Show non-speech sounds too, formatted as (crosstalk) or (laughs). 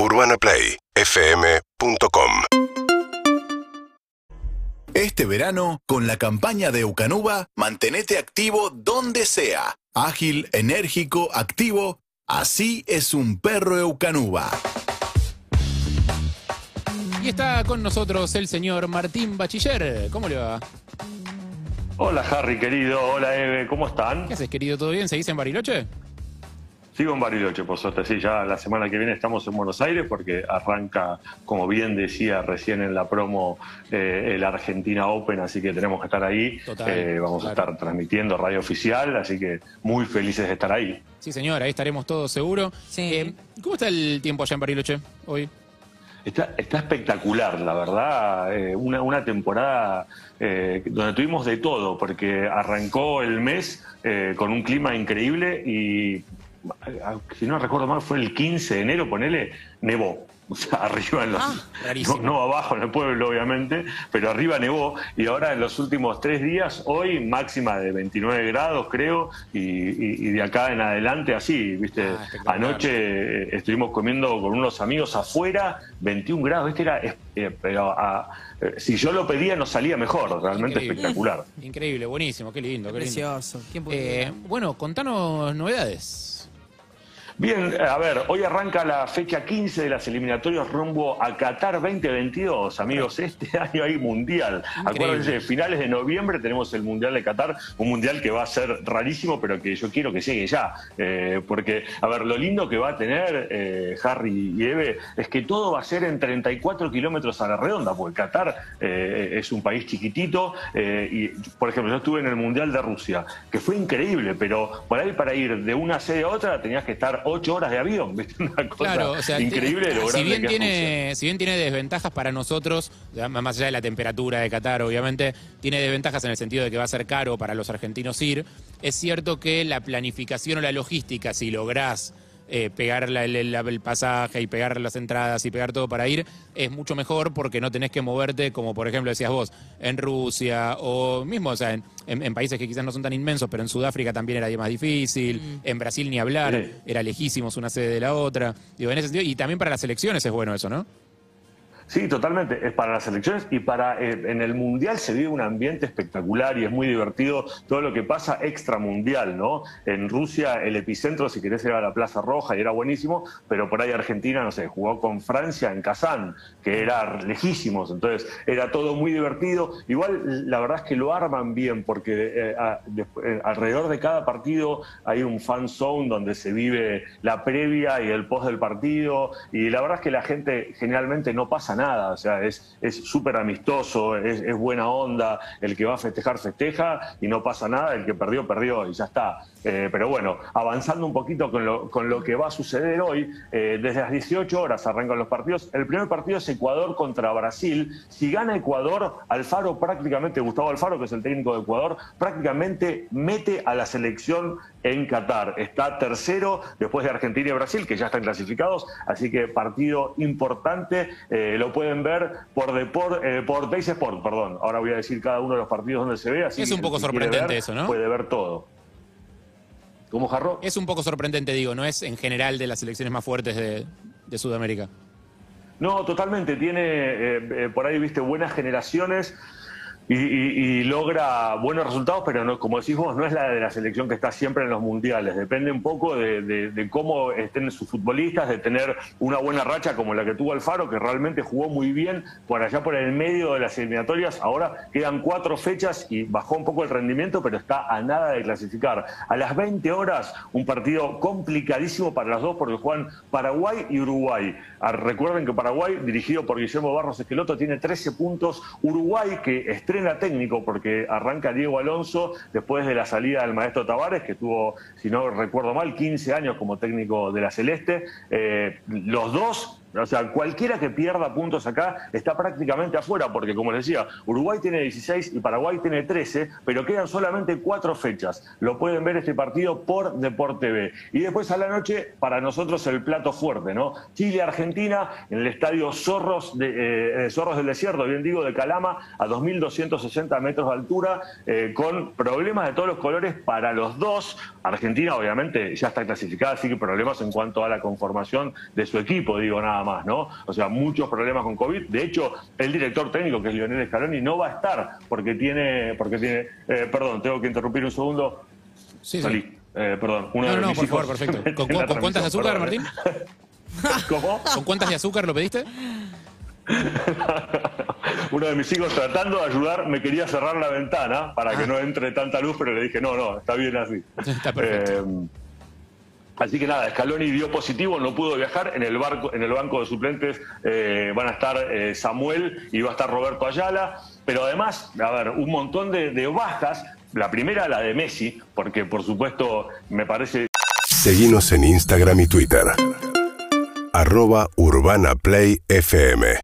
UrbanaPlayFM.com Este verano, con la campaña de Eucanuba, mantenete activo donde sea. Ágil, enérgico, activo. Así es un perro Eucanuba. Y está con nosotros el señor Martín Bachiller. ¿Cómo le va? Hola Harry, querido. Hola Eve, ¿cómo están? ¿Qué haces, querido? ¿Todo bien? ¿Seguís en Bariloche? Sigo en Bariloche, por suerte. Sí, ya la semana que viene estamos en Buenos Aires porque arranca, como bien decía recién en la promo, eh, el Argentina Open, así que tenemos que estar ahí. Total, Eh, vamos a estar transmitiendo radio oficial, así que muy felices de estar ahí. Sí, señor, ahí estaremos todos seguro. Sí. Eh, ¿Cómo está el tiempo allá en Bariloche hoy? Está, está espectacular, la verdad. eh, una, una temporada eh, donde tuvimos de todo, porque arrancó el mes eh, con un clima increíble y, si no recuerdo mal, fue el 15 de enero, ponele, nevó. O sea, (laughs) arriba en los. Ah, no, no abajo en el pueblo, obviamente, pero arriba nevó. Y ahora en los últimos tres días, hoy máxima de 29 grados, creo, y, y- y de acá en adelante así, ¿viste? Ah. Anoche eh, estuvimos comiendo con unos amigos afuera, 21 grados, este era, eh, pero ah, eh, si yo lo pedía nos salía mejor, realmente Increíble. espectacular. Increíble, buenísimo, qué lindo, qué lindo. Precioso. ¿Quién puede Eh, bueno, contanos novedades. Bien, a ver, hoy arranca la fecha 15 de las eliminatorias rumbo a Qatar 2022, amigos. Este (laughs) año hay mundial. Increíble. Acuérdense, finales de noviembre tenemos el mundial de Qatar, un mundial que va a ser rarísimo, pero que yo quiero que llegue ya. Eh, porque, a ver, lo lindo que va a tener eh, Harry y Eve es que todo va a ser en 34 kilómetros a la redonda, porque Qatar eh, es un país chiquitito. eh, y, por ejemplo, yo estuve en el mundial de Rusia, que fue increíble, pero por ahí para ir de una sede a otra tenías que estar ocho horas de avión. (laughs) Una cosa Claro, o sea, increíble lo si bien que tiene, si bien tiene desventajas para nosotros, más allá de la temperatura de Qatar, obviamente, tiene desventajas en el sentido de que va a ser caro para los argentinos ir. Es cierto que la planificación o la logística, si lográs eh, pegar la- el, la- el pasaje y pegar las entradas y pegar todo para ir, es mucho mejor porque no tenés que moverte, como por ejemplo decías vos, en Rusia o mismo, o sea, en, en- en países que quizás no son tan inmensos, pero en Sudáfrica también era más difícil, en Brasil ni hablar, Sí. era lejísimos una sede de la otra. Digo, en ese sentido, y también para las elecciones es bueno eso, ¿no? Sí, totalmente. Es para las elecciones y para eh, en el mundial se vive un ambiente espectacular y es muy divertido todo lo que pasa extramundial, ¿no? En Rusia el epicentro, si querés, era la Plaza Roja y era buenísimo, pero por ahí Argentina, no sé, jugó con Francia en Kazán, que era lejísimos, entonces era todo muy divertido. Igual la verdad es que lo arman bien porque eh, eh, alrededor de cada partido hay un fan zone donde se vive la previa y el post del partido y la verdad es que la gente generalmente no pasa nada, o sea, es súper amistoso, es, es buena onda, el que va a festejar festeja y no pasa nada, el que perdió perdió y ya está. Eh, pero bueno, avanzando un poquito con lo, con lo que va a suceder hoy, eh, desde las 18 horas arrancan los partidos. El primer partido es Ecuador contra Brasil. Si gana Ecuador, Alfaro prácticamente, Gustavo Alfaro, que es el técnico de Ecuador, prácticamente mete a la selección en Qatar. Está tercero después de Argentina y Brasil, que ya están clasificados, así que partido importante. Eh, lo pueden ver por Deport, eh, por Teis Sport, perdón. Ahora voy a decir cada uno de los partidos donde se ve. Así Es un poco sorprendente ver, eso, ¿no? Puede ver todo. ¿Cómo, Jarro? Es un poco sorprendente, digo, no es en general de las selecciones más fuertes de, de Sudamérica. No, totalmente. Tiene eh, eh, por ahí, viste, buenas generaciones. Y, y- logra buenos resultados, pero no, como decís vos, no es la de la selección que está siempre en los mundiales. Depende un poco de, cómo estén sus futbolistas, de tener una buena racha como la que tuvo Alfaro, que realmente jugó muy bien por allá por el medio de las eliminatorias. Ahora quedan cuatro fechas y bajó un poco el rendimiento, pero está a nada de clasificar. A las 20 horas, un partido complicadísimo para las dos, porque juegan Paraguay y Uruguay. Ah, Recuerden que Paraguay, dirigido por Guillermo Barros Esqueloto, tiene 13 puntos. Uruguay, que estrena técnico porque arranca Diego Alonso después de la salida del maestro Tavares, que tuvo, si no recuerdo mal, 15 años como técnico de la Celeste. Eh, los dos o sea, cualquiera que pierda puntos acá está prácticamente afuera, porque como les decía, Uruguay tiene 16 y Paraguay tiene 13, pero quedan solamente cuatro fechas. Lo pueden ver este partido por Deport TV. Y después a la noche, para nosotros el plato fuerte, ¿no? Chile-Argentina en el estadio Zorros, de, eh, Zorros del Desierto, bien digo, de Calama, a 2.260 metros de altura, eh, con problemas de todos los colores para los dos. Argentina, obviamente, ya está clasificada, así que problemas en cuanto a la conformación de su equipo, digo nada nada más, ¿no? O sea, muchos problemas con COVID. De hecho, el director técnico, que es Lionel Scaloni, no va a estar porque tiene, porque tiene, eh, perdón, tengo que interrumpir un segundo. Sí, Salí. sí. Eh, perdón, uno No, de no, mis por hijos favor, perfecto. (laughs) ¿Con, con cuántas de azúcar, Martín? (laughs) (laughs) ¿Con cuántas de azúcar lo pediste? Uno de mis hijos tratando de ayudar me quería cerrar la ventana para que Ah. no entre tanta luz, pero le dije, no, no, está bien así. Está perfecto. Eh, así que nada, Scaloni dio positivo, no pudo viajar. En el, barco, en el banco de suplentes eh, van a estar eh, Samuel y va a estar Roberto Ayala. Pero además, a ver, un montón de, de bajas. La primera, la de Messi, porque por supuesto me parece Seguimos en Instagram y Twitter. Arroba Urbana Play FM.